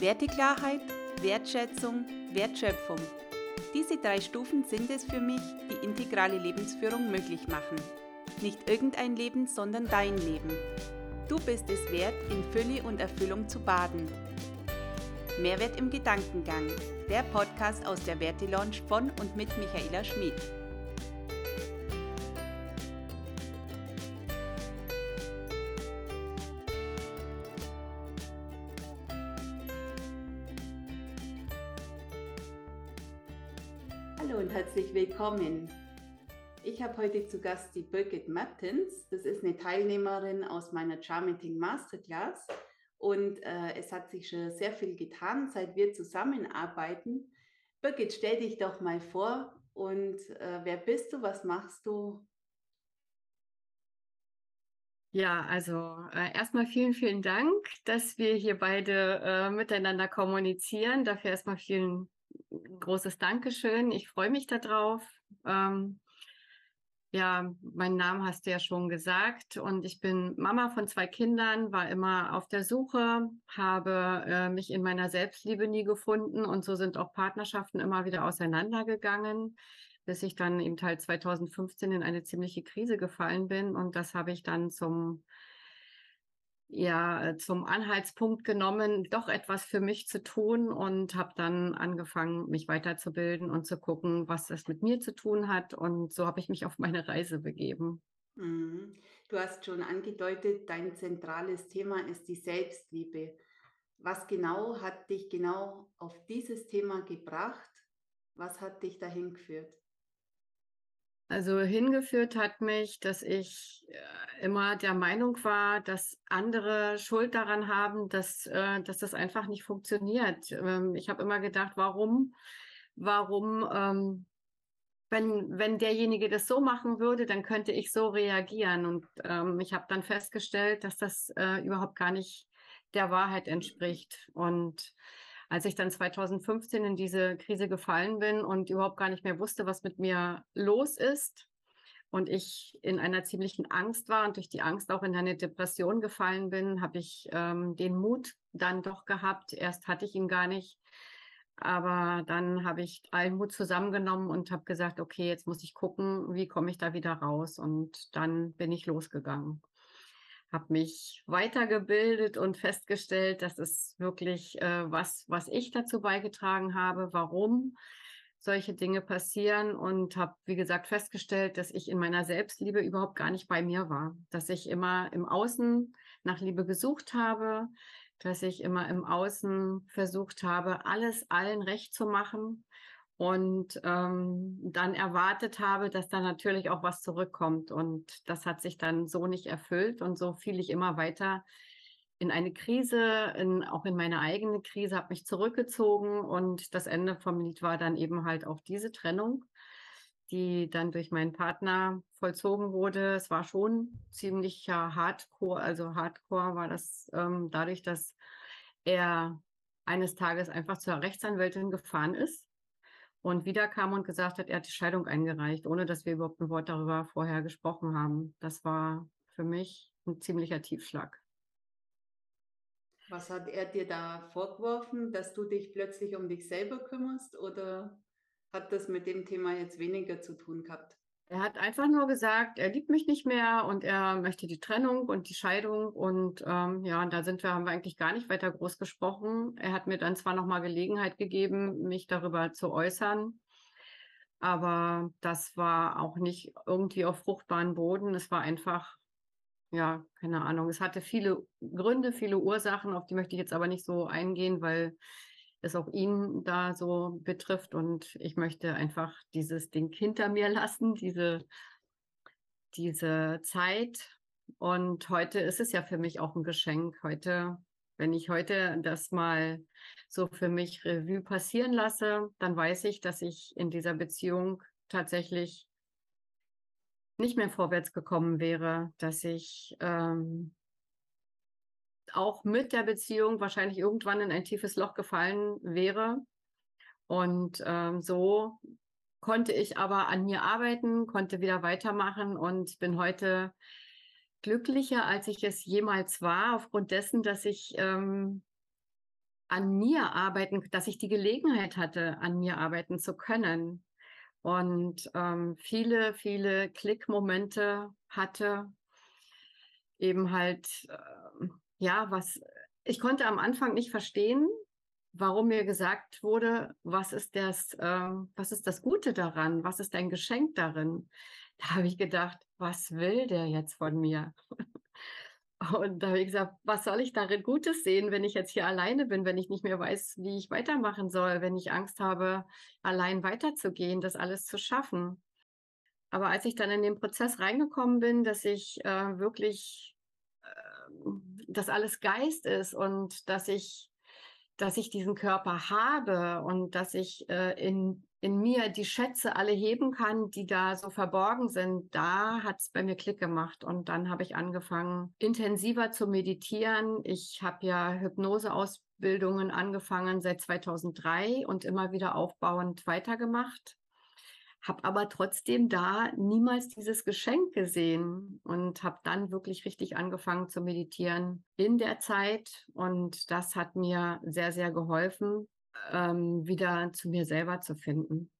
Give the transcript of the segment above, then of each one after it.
Werteklarheit, Wertschätzung, Wertschöpfung. Diese drei Stufen sind es für mich, die integrale Lebensführung möglich machen. Nicht irgendein Leben, sondern dein Leben. Du bist es wert, in Fülle und Erfüllung zu baden. Mehrwert im Gedankengang. Der Podcast aus der Werte Lounge von und mit Michaela Schmid. Hallo und herzlich willkommen. Ich habe heute zu Gast die Birgit Martens. Das ist eine Teilnehmerin aus meiner Charmenting Masterclass. Und äh, es hat sich schon sehr viel getan, seit wir zusammenarbeiten. Birgit, stell dich doch mal vor und äh, wer bist du, was machst du? Ja, also äh, erstmal vielen, vielen Dank, dass wir hier beide äh, miteinander kommunizieren. Dafür erstmal vielen großes Dankeschön. Ich freue mich darauf. Ähm, ja, meinen Namen hast du ja schon gesagt und ich bin Mama von zwei Kindern, war immer auf der Suche, habe äh, mich in meiner Selbstliebe nie gefunden und so sind auch Partnerschaften immer wieder auseinandergegangen, bis ich dann im Teil 2015 in eine ziemliche Krise gefallen bin und das habe ich dann zum ja äh, zum Anhaltspunkt genommen, doch etwas für mich zu tun und habe dann angefangen, mich weiterzubilden und zu gucken, was das mit mir zu tun hat. Und so habe ich mich auf meine Reise begeben. Mhm. Du hast schon angedeutet, dein zentrales Thema ist die Selbstliebe. Was genau hat dich genau auf dieses Thema gebracht? Was hat dich dahin geführt? Also hingeführt hat mich, dass ich äh, immer der Meinung war, dass andere Schuld daran haben, dass, äh, dass das einfach nicht funktioniert. Ähm, ich habe immer gedacht, warum, warum, ähm, wenn, wenn derjenige das so machen würde, dann könnte ich so reagieren. Und ähm, ich habe dann festgestellt, dass das äh, überhaupt gar nicht der Wahrheit entspricht. Und als ich dann 2015 in diese Krise gefallen bin und überhaupt gar nicht mehr wusste, was mit mir los ist und ich in einer ziemlichen Angst war und durch die Angst auch in eine Depression gefallen bin, habe ich ähm, den Mut dann doch gehabt. Erst hatte ich ihn gar nicht. Aber dann habe ich allen Mut zusammengenommen und habe gesagt, okay, jetzt muss ich gucken, wie komme ich da wieder raus. Und dann bin ich losgegangen habe mich weitergebildet und festgestellt, das ist wirklich äh, was, was ich dazu beigetragen habe, warum solche Dinge passieren und habe, wie gesagt, festgestellt, dass ich in meiner Selbstliebe überhaupt gar nicht bei mir war, dass ich immer im Außen nach Liebe gesucht habe, dass ich immer im Außen versucht habe, alles allen recht zu machen und ähm, dann erwartet habe, dass da natürlich auch was zurückkommt. Und das hat sich dann so nicht erfüllt und so fiel ich immer weiter in eine Krise, in, auch in meine eigene Krise, habe mich zurückgezogen und das Ende vom Lied war dann eben halt auch diese Trennung, die dann durch meinen Partner vollzogen wurde. Es war schon ziemlicher Hardcore, also Hardcore war das ähm, dadurch, dass er eines Tages einfach zur Rechtsanwältin gefahren ist und wieder kam und gesagt hat, er hat die Scheidung eingereicht, ohne dass wir überhaupt ein Wort darüber vorher gesprochen haben. Das war für mich ein ziemlicher Tiefschlag. Was hat er dir da vorgeworfen, dass du dich plötzlich um dich selber kümmerst oder hat das mit dem Thema jetzt weniger zu tun gehabt? Er hat einfach nur gesagt, er liebt mich nicht mehr und er möchte die Trennung und die Scheidung. Und ähm, ja, und da sind wir, haben wir eigentlich gar nicht weiter groß gesprochen. Er hat mir dann zwar nochmal Gelegenheit gegeben, mich darüber zu äußern, aber das war auch nicht irgendwie auf fruchtbaren Boden. Es war einfach, ja, keine Ahnung. Es hatte viele Gründe, viele Ursachen, auf die möchte ich jetzt aber nicht so eingehen, weil es auch ihn da so betrifft. Und ich möchte einfach dieses Ding hinter mir lassen, diese, diese Zeit. Und heute ist es ja für mich auch ein Geschenk. Heute, wenn ich heute das mal so für mich Revue passieren lasse, dann weiß ich, dass ich in dieser Beziehung tatsächlich nicht mehr vorwärts gekommen wäre, dass ich ähm, auch mit der Beziehung wahrscheinlich irgendwann in ein tiefes Loch gefallen wäre. Und ähm, so konnte ich aber an mir arbeiten, konnte wieder weitermachen und bin heute glücklicher, als ich es jemals war, aufgrund dessen, dass ich ähm, an mir arbeiten, dass ich die Gelegenheit hatte, an mir arbeiten zu können. Und ähm, viele, viele Klickmomente hatte, eben halt, äh, ja, was, ich konnte am Anfang nicht verstehen, warum mir gesagt wurde, was ist das, äh, was ist das Gute daran? Was ist dein Geschenk darin? Da habe ich gedacht, was will der jetzt von mir? Und da habe ich gesagt, was soll ich darin Gutes sehen, wenn ich jetzt hier alleine bin, wenn ich nicht mehr weiß, wie ich weitermachen soll, wenn ich Angst habe, allein weiterzugehen, das alles zu schaffen. Aber als ich dann in den Prozess reingekommen bin, dass ich äh, wirklich, dass alles Geist ist und dass ich, dass ich diesen Körper habe und dass ich äh, in in mir die Schätze alle heben kann, die da so verborgen sind, da hat es bei mir Klick gemacht. Und dann habe ich angefangen, intensiver zu meditieren. Ich habe ja Hypnoseausbildungen angefangen seit 2003 und immer wieder aufbauend weitergemacht. Habe aber trotzdem da niemals dieses Geschenk gesehen und habe dann wirklich richtig angefangen zu meditieren in der Zeit. Und das hat mir sehr, sehr geholfen, ähm, wieder zu mir selber zu finden.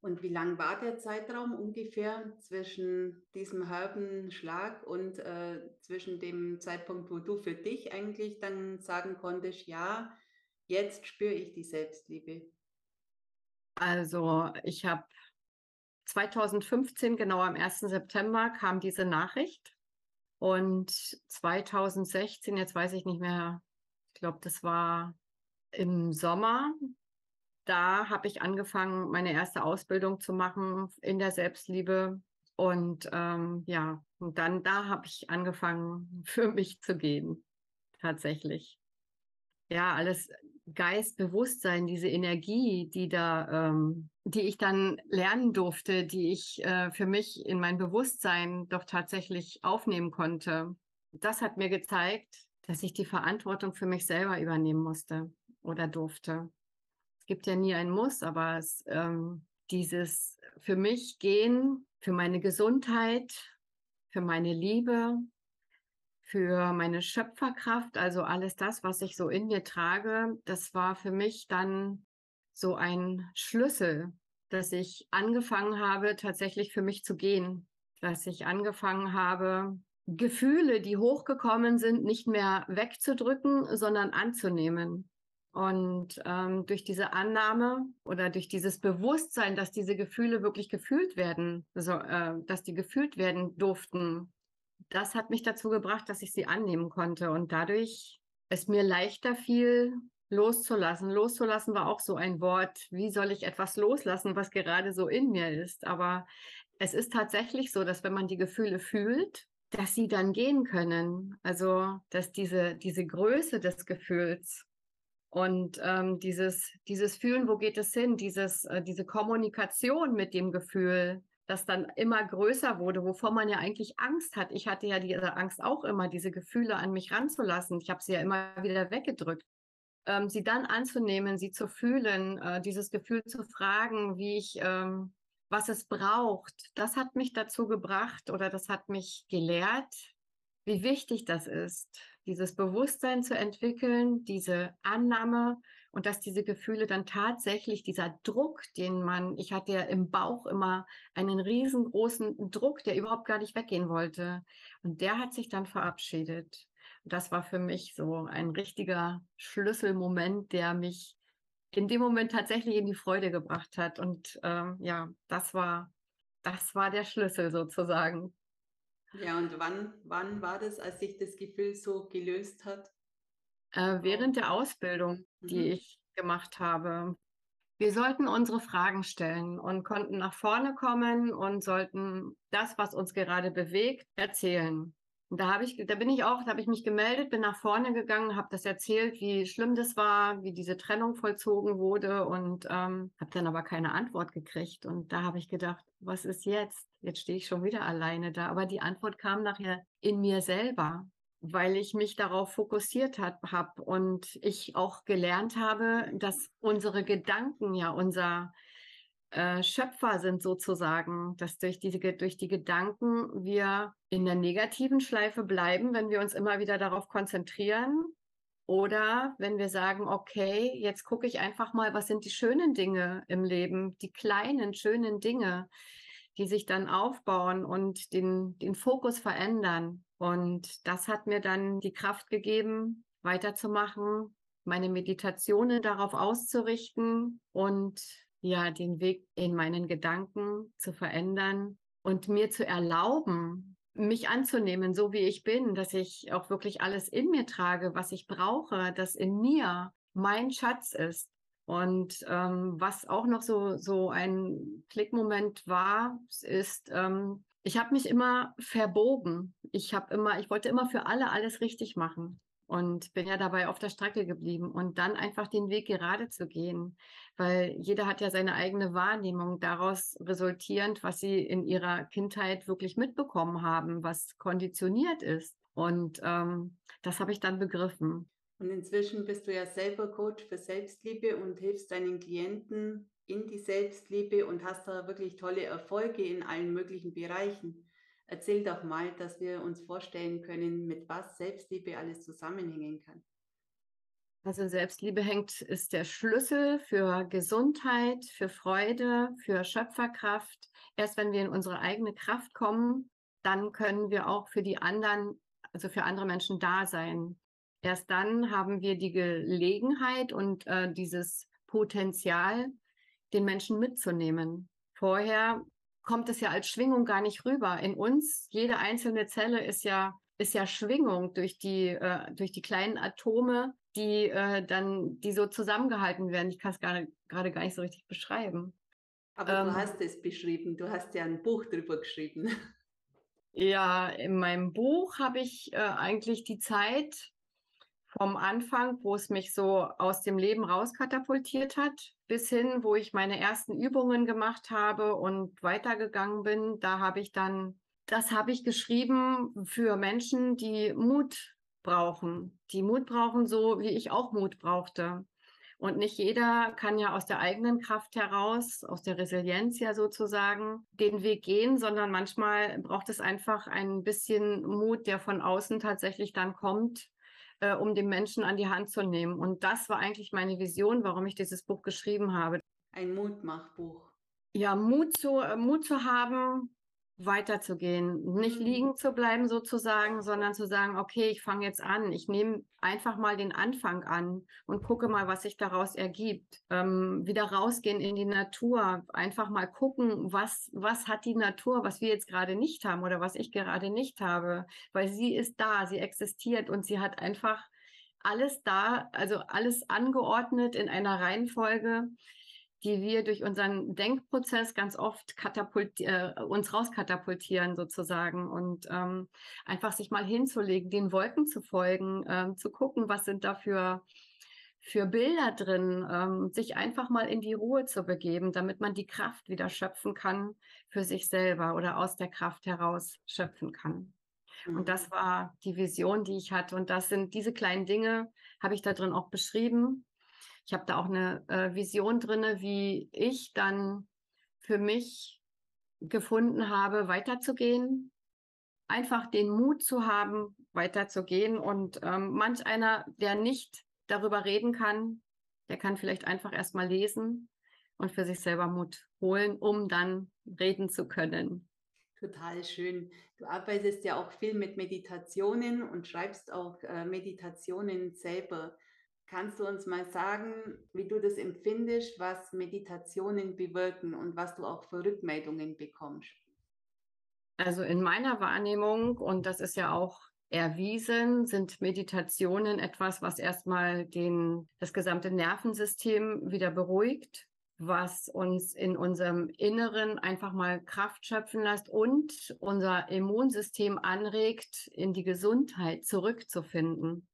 Und wie lang war der Zeitraum ungefähr zwischen diesem halben Schlag und äh, zwischen dem Zeitpunkt, wo du für dich eigentlich dann sagen konntest, ja, jetzt spüre ich die Selbstliebe? Also ich habe 2015, genau am 1. September, kam diese Nachricht. Und 2016, jetzt weiß ich nicht mehr, ich glaube, das war im Sommer, da habe ich angefangen, meine erste Ausbildung zu machen in der Selbstliebe. Und ähm, ja, und dann da habe ich angefangen, für mich zu gehen. Tatsächlich. Ja, alles Geist, Bewusstsein, diese Energie, die da, ähm, die ich dann lernen durfte, die ich äh, für mich in mein Bewusstsein doch tatsächlich aufnehmen konnte. Das hat mir gezeigt, dass ich die Verantwortung für mich selber übernehmen musste oder durfte. Es gibt ja nie ein Muss, aber es, ähm, dieses für mich gehen, für meine Gesundheit, für meine Liebe, für meine Schöpferkraft, also alles das, was ich so in mir trage, das war für mich dann so ein Schlüssel, dass ich angefangen habe, tatsächlich für mich zu gehen, dass ich angefangen habe, Gefühle, die hochgekommen sind, nicht mehr wegzudrücken, sondern anzunehmen. Und ähm, durch diese Annahme oder durch dieses Bewusstsein, dass diese Gefühle wirklich gefühlt werden, also, äh, dass die gefühlt werden durften, das hat mich dazu gebracht, dass ich sie annehmen konnte und dadurch es mir leichter fiel, loszulassen. Loszulassen war auch so ein Wort. Wie soll ich etwas loslassen, was gerade so in mir ist? Aber es ist tatsächlich so, dass wenn man die Gefühle fühlt, dass sie dann gehen können. Also, dass diese, diese Größe des Gefühls und ähm, dieses, dieses Fühlen, wo geht es hin, dieses, äh, diese Kommunikation mit dem Gefühl, das dann immer größer wurde, wovor man ja eigentlich Angst hat. Ich hatte ja diese Angst auch immer, diese Gefühle an mich ranzulassen. Ich habe sie ja immer wieder weggedrückt. Ähm, sie dann anzunehmen, sie zu fühlen, äh, dieses Gefühl zu fragen, wie ich, ähm, was es braucht, das hat mich dazu gebracht oder das hat mich gelehrt, wie wichtig das ist, dieses Bewusstsein zu entwickeln, diese Annahme und dass diese Gefühle dann tatsächlich dieser Druck, den man, ich hatte ja im Bauch immer einen riesengroßen Druck, der überhaupt gar nicht weggehen wollte. Und der hat sich dann verabschiedet. Und das war für mich so ein richtiger Schlüsselmoment, der mich in dem Moment tatsächlich in die Freude gebracht hat. Und ähm, ja, das war, das war der Schlüssel sozusagen. Ja, und wann, wann war das, als sich das Gefühl so gelöst hat? Äh, während der Ausbildung, die mhm. ich gemacht habe. Wir sollten unsere Fragen stellen und konnten nach vorne kommen und sollten das, was uns gerade bewegt, erzählen. Und da habe ich, da bin ich auch, da habe ich mich gemeldet, bin nach vorne gegangen, habe das erzählt, wie schlimm das war, wie diese Trennung vollzogen wurde und ähm, habe dann aber keine Antwort gekriegt. Und da habe ich gedacht, was ist jetzt? Jetzt stehe ich schon wieder alleine da. Aber die Antwort kam nachher in mir selber, weil ich mich darauf fokussiert habe und ich auch gelernt habe, dass unsere Gedanken ja unser äh, Schöpfer sind sozusagen, dass durch, diese, durch die Gedanken wir in der negativen Schleife bleiben, wenn wir uns immer wieder darauf konzentrieren Oder wenn wir sagen, okay, jetzt gucke ich einfach mal, was sind die schönen Dinge im Leben, die kleinen, schönen Dinge, die sich dann aufbauen und den, den Fokus verändern. Und das hat mir dann die Kraft gegeben, weiterzumachen, meine Meditationen darauf auszurichten und ja, den Weg in meinen Gedanken zu verändern und mir zu erlauben, mich anzunehmen, so wie ich bin, dass ich auch wirklich alles in mir trage, was ich brauche, dass in mir mein Schatz ist. Und ähm, was auch noch so, so ein Klickmoment war, ist, ähm, ich habe mich immer verbogen. Ich habe immer, ich wollte immer für alle alles richtig machen und bin ja dabei auf der Strecke geblieben und dann einfach den Weg gerade zu gehen, weil jeder hat ja seine eigene Wahrnehmung daraus resultierend, was sie in ihrer Kindheit wirklich mitbekommen haben, was konditioniert ist. Und ähm, das habe ich dann begriffen. Und inzwischen bist du ja selber Coach für Selbstliebe und hilfst deinen Klienten in die Selbstliebe und hast da wirklich tolle Erfolge in allen möglichen Bereichen. Erzähl doch mal, dass wir uns vorstellen können, mit was Selbstliebe alles zusammenhängen kann. Also Selbstliebe hängt, ist der Schlüssel für Gesundheit, für Freude, für Schöpferkraft. Erst wenn wir in unsere eigene Kraft kommen, dann können wir auch für die anderen, also für andere Menschen da sein. Erst dann haben wir die Gelegenheit und äh, dieses Potenzial, den Menschen mitzunehmen. Vorher kommt es ja als Schwingung gar nicht rüber. In uns, jede einzelne Zelle ist ja, ist ja Schwingung durch die, äh, durch die kleinen Atome, die äh, dann, die so zusammengehalten werden. Ich kann es gerade, gerade gar nicht so richtig beschreiben. Aber ähm, du hast es beschrieben, du hast ja ein Buch drüber geschrieben. Ja, in meinem Buch habe ich äh, eigentlich die Zeit vom Anfang, wo es mich so aus dem Leben rauskatapultiert hat, bis hin, wo ich meine ersten Übungen gemacht habe und weitergegangen bin. Da habe ich dann, das habe ich geschrieben für Menschen, die Mut brauchen, die Mut brauchen, so wie ich auch Mut brauchte. Und nicht jeder kann ja aus der eigenen Kraft heraus, aus der Resilienz ja sozusagen, den Weg gehen, sondern manchmal braucht es einfach ein bisschen Mut, der von außen tatsächlich dann kommt, äh, um den Menschen an die Hand zu nehmen. Und das war eigentlich meine Vision, warum ich dieses Buch geschrieben habe. Ein Mutmachbuch. Ja, Mut zu, äh, Mut zu haben, weiterzugehen, nicht mhm. liegen zu bleiben sozusagen, sondern zu sagen, okay, ich fange jetzt an, ich nehme einfach mal den Anfang an und gucke mal, was sich daraus ergibt. Ähm, wieder rausgehen in die Natur, einfach mal gucken, was, was hat die Natur, was wir jetzt gerade nicht haben oder was ich gerade nicht habe, weil sie ist da, sie existiert und sie hat einfach alles da, also alles angeordnet in einer Reihenfolge, die wir durch unseren Denkprozess ganz oft katapult, äh, uns rauskatapultieren sozusagen und ähm, einfach sich mal hinzulegen, den Wolken zu folgen, ähm, zu gucken, was sind da für, für Bilder drin, ähm, sich einfach mal in die Ruhe zu begeben, damit man die Kraft wieder schöpfen kann für sich selber oder aus der Kraft heraus schöpfen kann. Mhm. Und das war die Vision, die ich hatte. Und das sind diese kleinen Dinge, habe ich da drin auch beschrieben. Ich habe da auch eine äh, Vision drin, wie ich dann für mich gefunden habe, weiterzugehen, einfach den Mut zu haben, weiterzugehen. Und ähm, manch einer, der nicht darüber reden kann, der kann vielleicht einfach erstmal lesen und für sich selber Mut holen, um dann reden zu können. Total schön. Du arbeitest ja auch viel mit Meditationen und schreibst auch äh, Meditationen selber. Kannst du uns mal sagen, wie du das empfindest, was Meditationen bewirken und was du auch für Rückmeldungen bekommst? Also in meiner Wahrnehmung, und das ist ja auch erwiesen, sind Meditationen etwas, was erstmal den, das gesamte Nervensystem wieder beruhigt, was uns in unserem Inneren einfach mal Kraft schöpfen lässt und unser Immunsystem anregt, in die Gesundheit zurückzufinden.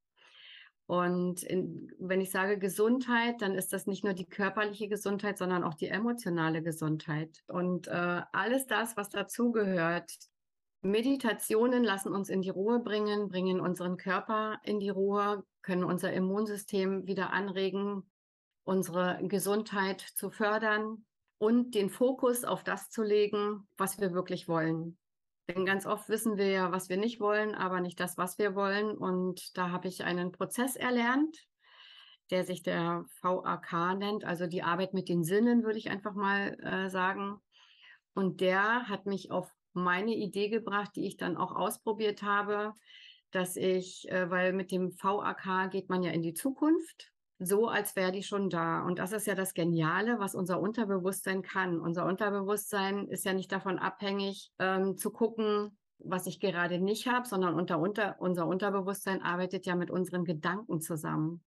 Und in, wenn ich sage Gesundheit, dann ist das nicht nur die körperliche Gesundheit, sondern auch die emotionale Gesundheit. Und äh, alles das, was dazugehört. Meditationen lassen uns in die Ruhe bringen, bringen unseren Körper in die Ruhe, können unser Immunsystem wieder anregen, unsere Gesundheit zu fördern und den Fokus auf das zu legen, was wir wirklich wollen. Denn ganz oft wissen wir ja, was wir nicht wollen, aber nicht das, was wir wollen. Und da habe ich einen Prozess erlernt, der sich der VAK nennt, also die Arbeit mit den Sinnen, würde ich einfach mal äh, sagen. Und der hat mich auf meine Idee gebracht, die ich dann auch ausprobiert habe, dass ich, äh, weil mit dem VAK geht man ja in die Zukunft, so als wäre die schon da. Und das ist ja das Geniale, was unser Unterbewusstsein kann. Unser Unterbewusstsein ist ja nicht davon abhängig, ähm, zu gucken, was ich gerade nicht habe, sondern unter, unter, unser Unterbewusstsein arbeitet ja mit unseren Gedanken zusammen.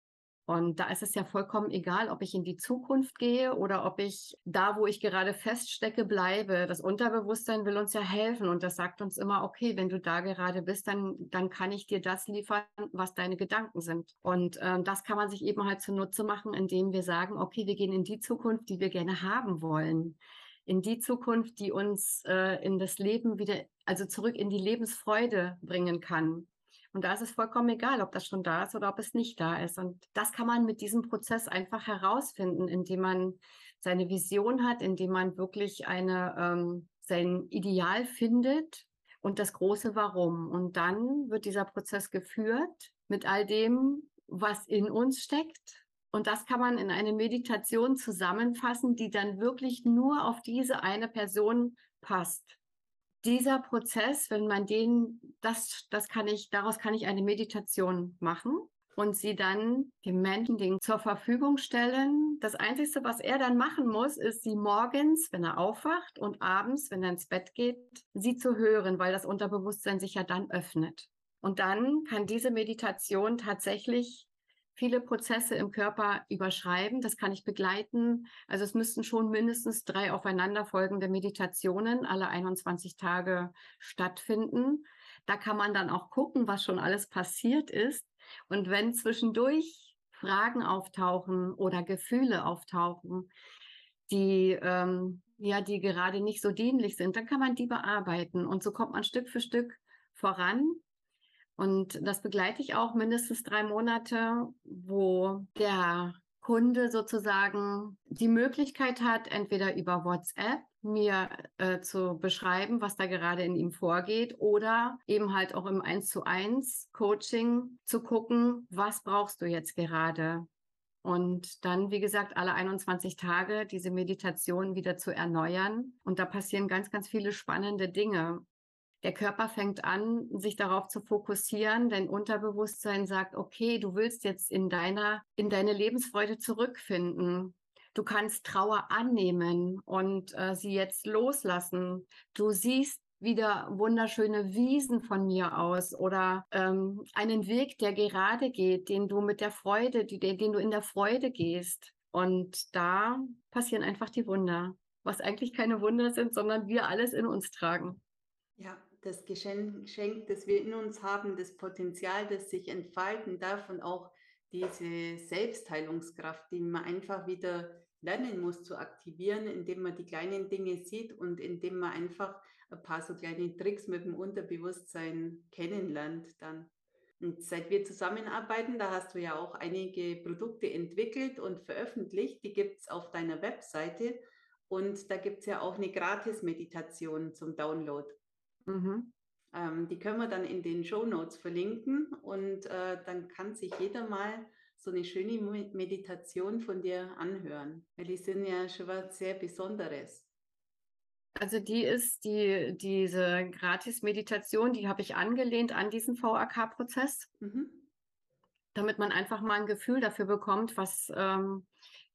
Und da ist es ja vollkommen egal, ob ich in die Zukunft gehe oder ob ich da, wo ich gerade feststecke, bleibe. Das Unterbewusstsein will uns ja helfen und das sagt uns immer, okay, wenn du da gerade bist, dann, dann kann ich dir das liefern, was deine Gedanken sind. Und äh, das kann man sich eben halt zunutze machen, indem wir sagen, okay, wir gehen in die Zukunft, die wir gerne haben wollen. In die Zukunft, die uns äh, in das Leben wieder, also zurück in die Lebensfreude bringen kann. Und da ist es vollkommen egal, ob das schon da ist oder ob es nicht da ist. Und das kann man mit diesem Prozess einfach herausfinden, indem man seine Vision hat, indem man wirklich eine, ähm, sein Ideal findet und das große Warum. Und dann wird dieser Prozess geführt mit all dem, was in uns steckt. Und das kann man in eine Meditation zusammenfassen, die dann wirklich nur auf diese eine Person passt dieser Prozess, wenn man den, das, das kann ich, daraus kann ich eine Meditation machen und sie dann dem Menschen den zur Verfügung stellen. Das Einzige, was er dann machen muss, ist sie morgens, wenn er aufwacht und abends, wenn er ins Bett geht, sie zu hören, weil das Unterbewusstsein sich ja dann öffnet. Und dann kann diese Meditation tatsächlich viele Prozesse im Körper überschreiben. Das kann ich begleiten. Also es müssten schon mindestens drei aufeinanderfolgende Meditationen alle 21 Tage stattfinden. Da kann man dann auch gucken, was schon alles passiert ist. Und wenn zwischendurch Fragen auftauchen oder Gefühle auftauchen, die ähm, ja, die gerade nicht so dienlich sind, dann kann man die bearbeiten. Und so kommt man Stück für Stück voran und das begleite ich auch mindestens drei Monate, wo der Kunde sozusagen die Möglichkeit hat, entweder über WhatsApp mir äh, zu beschreiben, was da gerade in ihm vorgeht oder eben halt auch im 1 zu 1 Coaching zu gucken, was brauchst du jetzt gerade? Und dann, wie gesagt, alle 21 Tage diese Meditation wieder zu erneuern. Und da passieren ganz, ganz viele spannende Dinge der Körper fängt an, sich darauf zu fokussieren. Dein Unterbewusstsein sagt, okay, du willst jetzt in deiner, in deine Lebensfreude zurückfinden. Du kannst Trauer annehmen und äh, sie jetzt loslassen. Du siehst wieder wunderschöne Wiesen von mir aus oder ähm, einen Weg, der gerade geht, den du mit der Freude, die, den, den du in der Freude gehst. Und da passieren einfach die Wunder, was eigentlich keine Wunder sind, sondern wir alles in uns tragen. Ja, das Geschenk, das wir in uns haben, das Potenzial, das sich entfalten darf und auch diese Selbstheilungskraft, die man einfach wieder lernen muss zu aktivieren, indem man die kleinen Dinge sieht und indem man einfach ein paar so kleine Tricks mit dem Unterbewusstsein kennenlernt dann. Und seit wir zusammenarbeiten, da hast du ja auch einige Produkte entwickelt und veröffentlicht. Die gibt es auf deiner Webseite. Und da gibt es ja auch eine Gratis-Meditation zum Download. Mhm. Ähm, die können wir dann in den Show Notes verlinken und äh, dann kann sich jeder mal so eine schöne Meditation von dir anhören, weil die sind ja schon was sehr Besonderes. Also die ist die, diese Gratis-Meditation, die habe ich angelehnt an diesen VAK-Prozess, mhm. damit man einfach mal ein Gefühl dafür bekommt, was, ähm,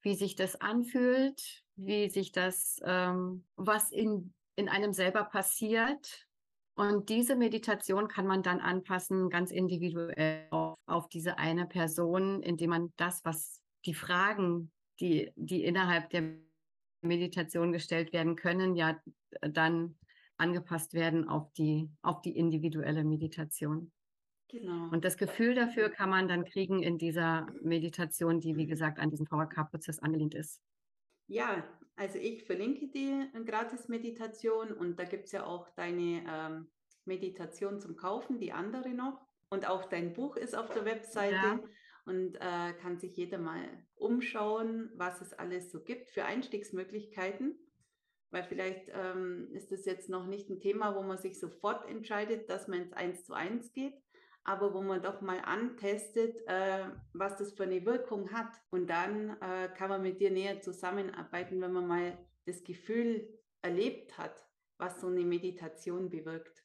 wie sich das anfühlt, wie sich das, ähm, was in, in einem selber passiert, und diese Meditation kann man dann anpassen, ganz individuell auf, auf diese eine Person, indem man das, was die Fragen, die, die innerhalb der Meditation gestellt werden können, ja dann angepasst werden auf die, auf die individuelle Meditation. Genau. Und das Gefühl dafür kann man dann kriegen in dieser Meditation, die, wie gesagt, an diesen VHK-Prozess angelehnt ist. Ja, also ich verlinke die Gratis-Meditation und da gibt es ja auch deine ähm, Meditation zum Kaufen, die andere noch. Und auch dein Buch ist auf der Webseite ja. und äh, kann sich jeder mal umschauen, was es alles so gibt für Einstiegsmöglichkeiten. Weil vielleicht ähm, ist das jetzt noch nicht ein Thema, wo man sich sofort entscheidet, dass man ins Eins zu eins geht, aber wo man doch mal antestet, äh, was das für eine Wirkung hat. Und dann äh, kann man mit dir näher zusammenarbeiten, wenn man mal das Gefühl erlebt hat, was so eine Meditation bewirkt.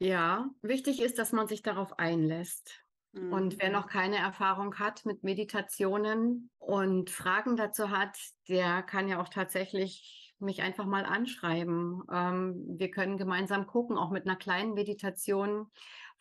Ja, wichtig ist, dass man sich darauf einlässt. Mhm. Und wer noch keine Erfahrung hat mit Meditationen und Fragen dazu hat, der kann ja auch tatsächlich mich einfach mal anschreiben. Ähm, wir können gemeinsam gucken, auch mit einer kleinen Meditation,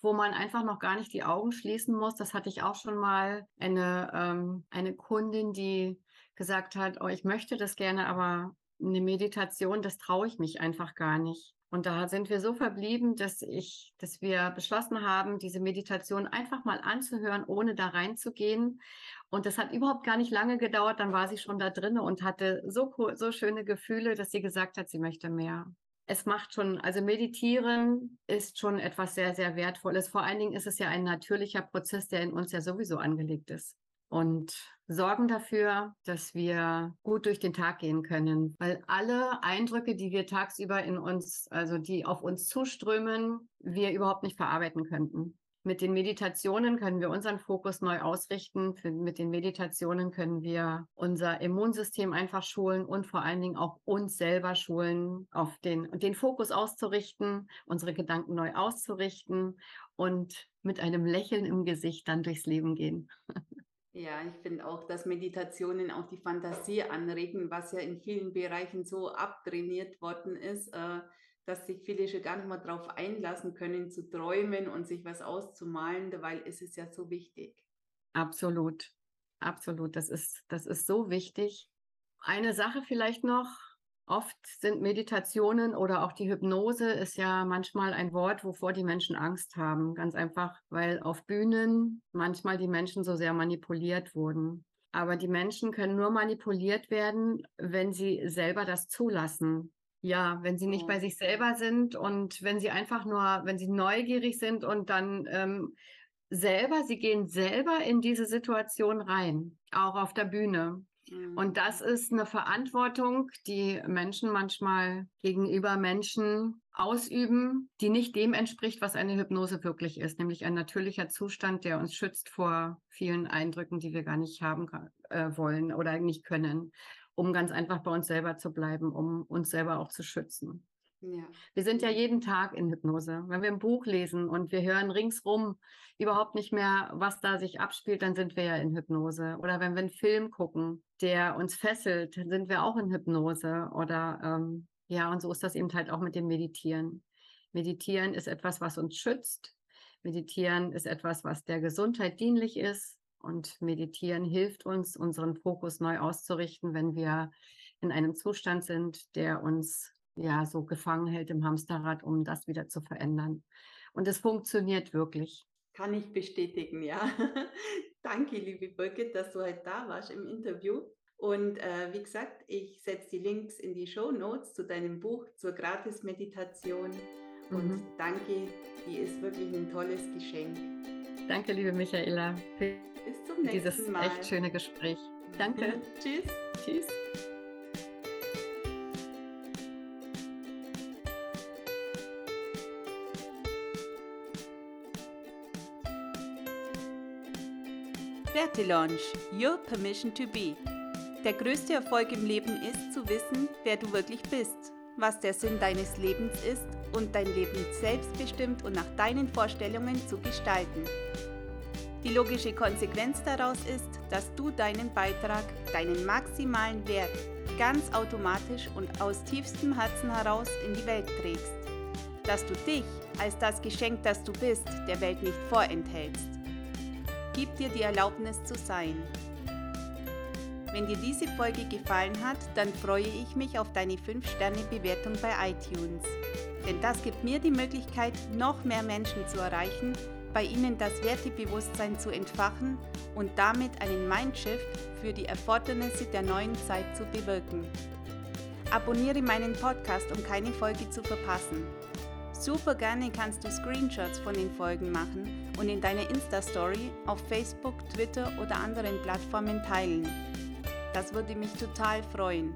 wo man einfach noch gar nicht die Augen schließen muss. Das hatte ich auch schon mal. Eine, ähm, eine Kundin, die gesagt hat, oh, ich möchte das gerne, aber eine Meditation, das traue ich mich einfach gar nicht. Und da sind wir so verblieben, dass ich, dass wir beschlossen haben, diese Meditation einfach mal anzuhören, ohne da reinzugehen. Und das hat überhaupt gar nicht lange gedauert. Dann war sie schon da drin und hatte so, so schöne Gefühle, dass sie gesagt hat, sie möchte mehr. Es macht schon, also meditieren ist schon etwas sehr, sehr Wertvolles. Vor allen Dingen ist es ja ein natürlicher Prozess, der in uns ja sowieso angelegt ist. Und sorgen dafür, dass wir gut durch den Tag gehen können, weil alle Eindrücke, die wir tagsüber in uns, also die auf uns zuströmen, wir überhaupt nicht verarbeiten könnten. Mit den Meditationen können wir unseren Fokus neu ausrichten. Mit den Meditationen können wir unser Immunsystem einfach schulen und vor allen Dingen auch uns selber schulen, auf den, den Fokus auszurichten, unsere Gedanken neu auszurichten und mit einem Lächeln im Gesicht dann durchs Leben gehen. Ja, ich finde auch, dass Meditationen auch die Fantasie anregen, was ja in vielen Bereichen so abtrainiert worden ist, äh, dass sich viele schon gar nicht mehr darauf einlassen können, zu träumen und sich was auszumalen. Ist es ja so wichtig. Absolut, absolut. Das ist, das ist so wichtig. Eine Sache vielleicht noch, Oft sind Meditationen oder auch die Hypnose ist ja manchmal ein Wort, wovor die Menschen Angst haben. Ganz einfach, weil auf Bühnen manchmal die Menschen so sehr manipuliert wurden. Aber die Menschen können nur manipuliert werden, wenn sie selber das zulassen. Ja, wenn sie nicht bei sich selber sind und wenn sie einfach nur, wenn sie neugierig sind und dann ähm, selber, sie gehen selber in diese Situation rein, auch auf der Bühne. Und mhm. das ist eine Verantwortung, die Menschen manchmal gegenüber Menschen ausüben, die nicht dem entspricht, was eine Hypnose wirklich ist, nämlich ein natürlicher Zustand, der uns schützt vor vielen Eindrücken, die wir gar nicht haben äh, wollen oder nicht können, um ganz einfach bei uns selber zu bleiben, um uns selber auch zu schützen. Ja. Wir sind ja jeden Tag in Hypnose. Wenn wir ein Buch lesen und wir hören ringsrum überhaupt nicht mehr, was da sich abspielt, dann sind wir ja in Hypnose. Oder wenn wir einen Film gucken, der uns fesselt, dann sind wir auch in Hypnose. Oder ähm, ja, und so ist das eben halt auch mit dem Meditieren. Meditieren ist etwas, was uns schützt. Meditieren ist etwas, was der Gesundheit dienlich ist. Und Meditieren hilft uns, unseren Fokus neu auszurichten, wenn wir in einem Zustand sind, der uns ja so gefangen hält im Hamsterrad, um das wieder zu verändern. Und es funktioniert wirklich. Kann ich bestätigen, ja. Danke, liebe Birgit, dass du heute da warst im Interview. Und äh, wie gesagt, ich setze die Links in die Show Notes zu deinem Buch zur Gratis-Meditation. Und mhm. danke, die ist wirklich ein tolles Geschenk. Danke, liebe Michaela, nächsten dieses Mal. echt schöne Gespräch. Danke. Tschüss. Tschüss. Werte Launch, Your Permission to Be. Der größte Erfolg im Leben ist zu wissen, wer du wirklich bist, was der Sinn deines Lebens ist und dein Leben selbstbestimmt und nach deinen Vorstellungen zu gestalten. Die logische Konsequenz daraus ist, dass du deinen Beitrag, deinen maximalen Wert ganz automatisch und aus tiefstem Herzen heraus in die Welt trägst. Dass du dich als das Geschenk, das du bist, der Welt nicht vorenthältst. Gib dir die Erlaubnis zu sein. Wenn dir diese Folge gefallen hat, dann freue ich mich auf deine 5-Sterne-Bewertung bei iTunes. Denn das gibt mir die Möglichkeit, noch mehr Menschen zu erreichen, bei ihnen das Wertebewusstsein zu entfachen und damit einen Mindshift für die Erfordernisse der neuen Zeit zu bewirken. Abonniere meinen Podcast, um keine Folge zu verpassen. Super gerne kannst du Screenshots von den Folgen machen und in deiner Insta-Story auf Facebook, Twitter oder anderen Plattformen teilen. Das würde mich total freuen.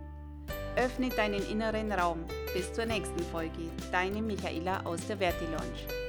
Öffne deinen inneren Raum. Bis zur nächsten Folge. Deine Michaela aus der Verti Lounge.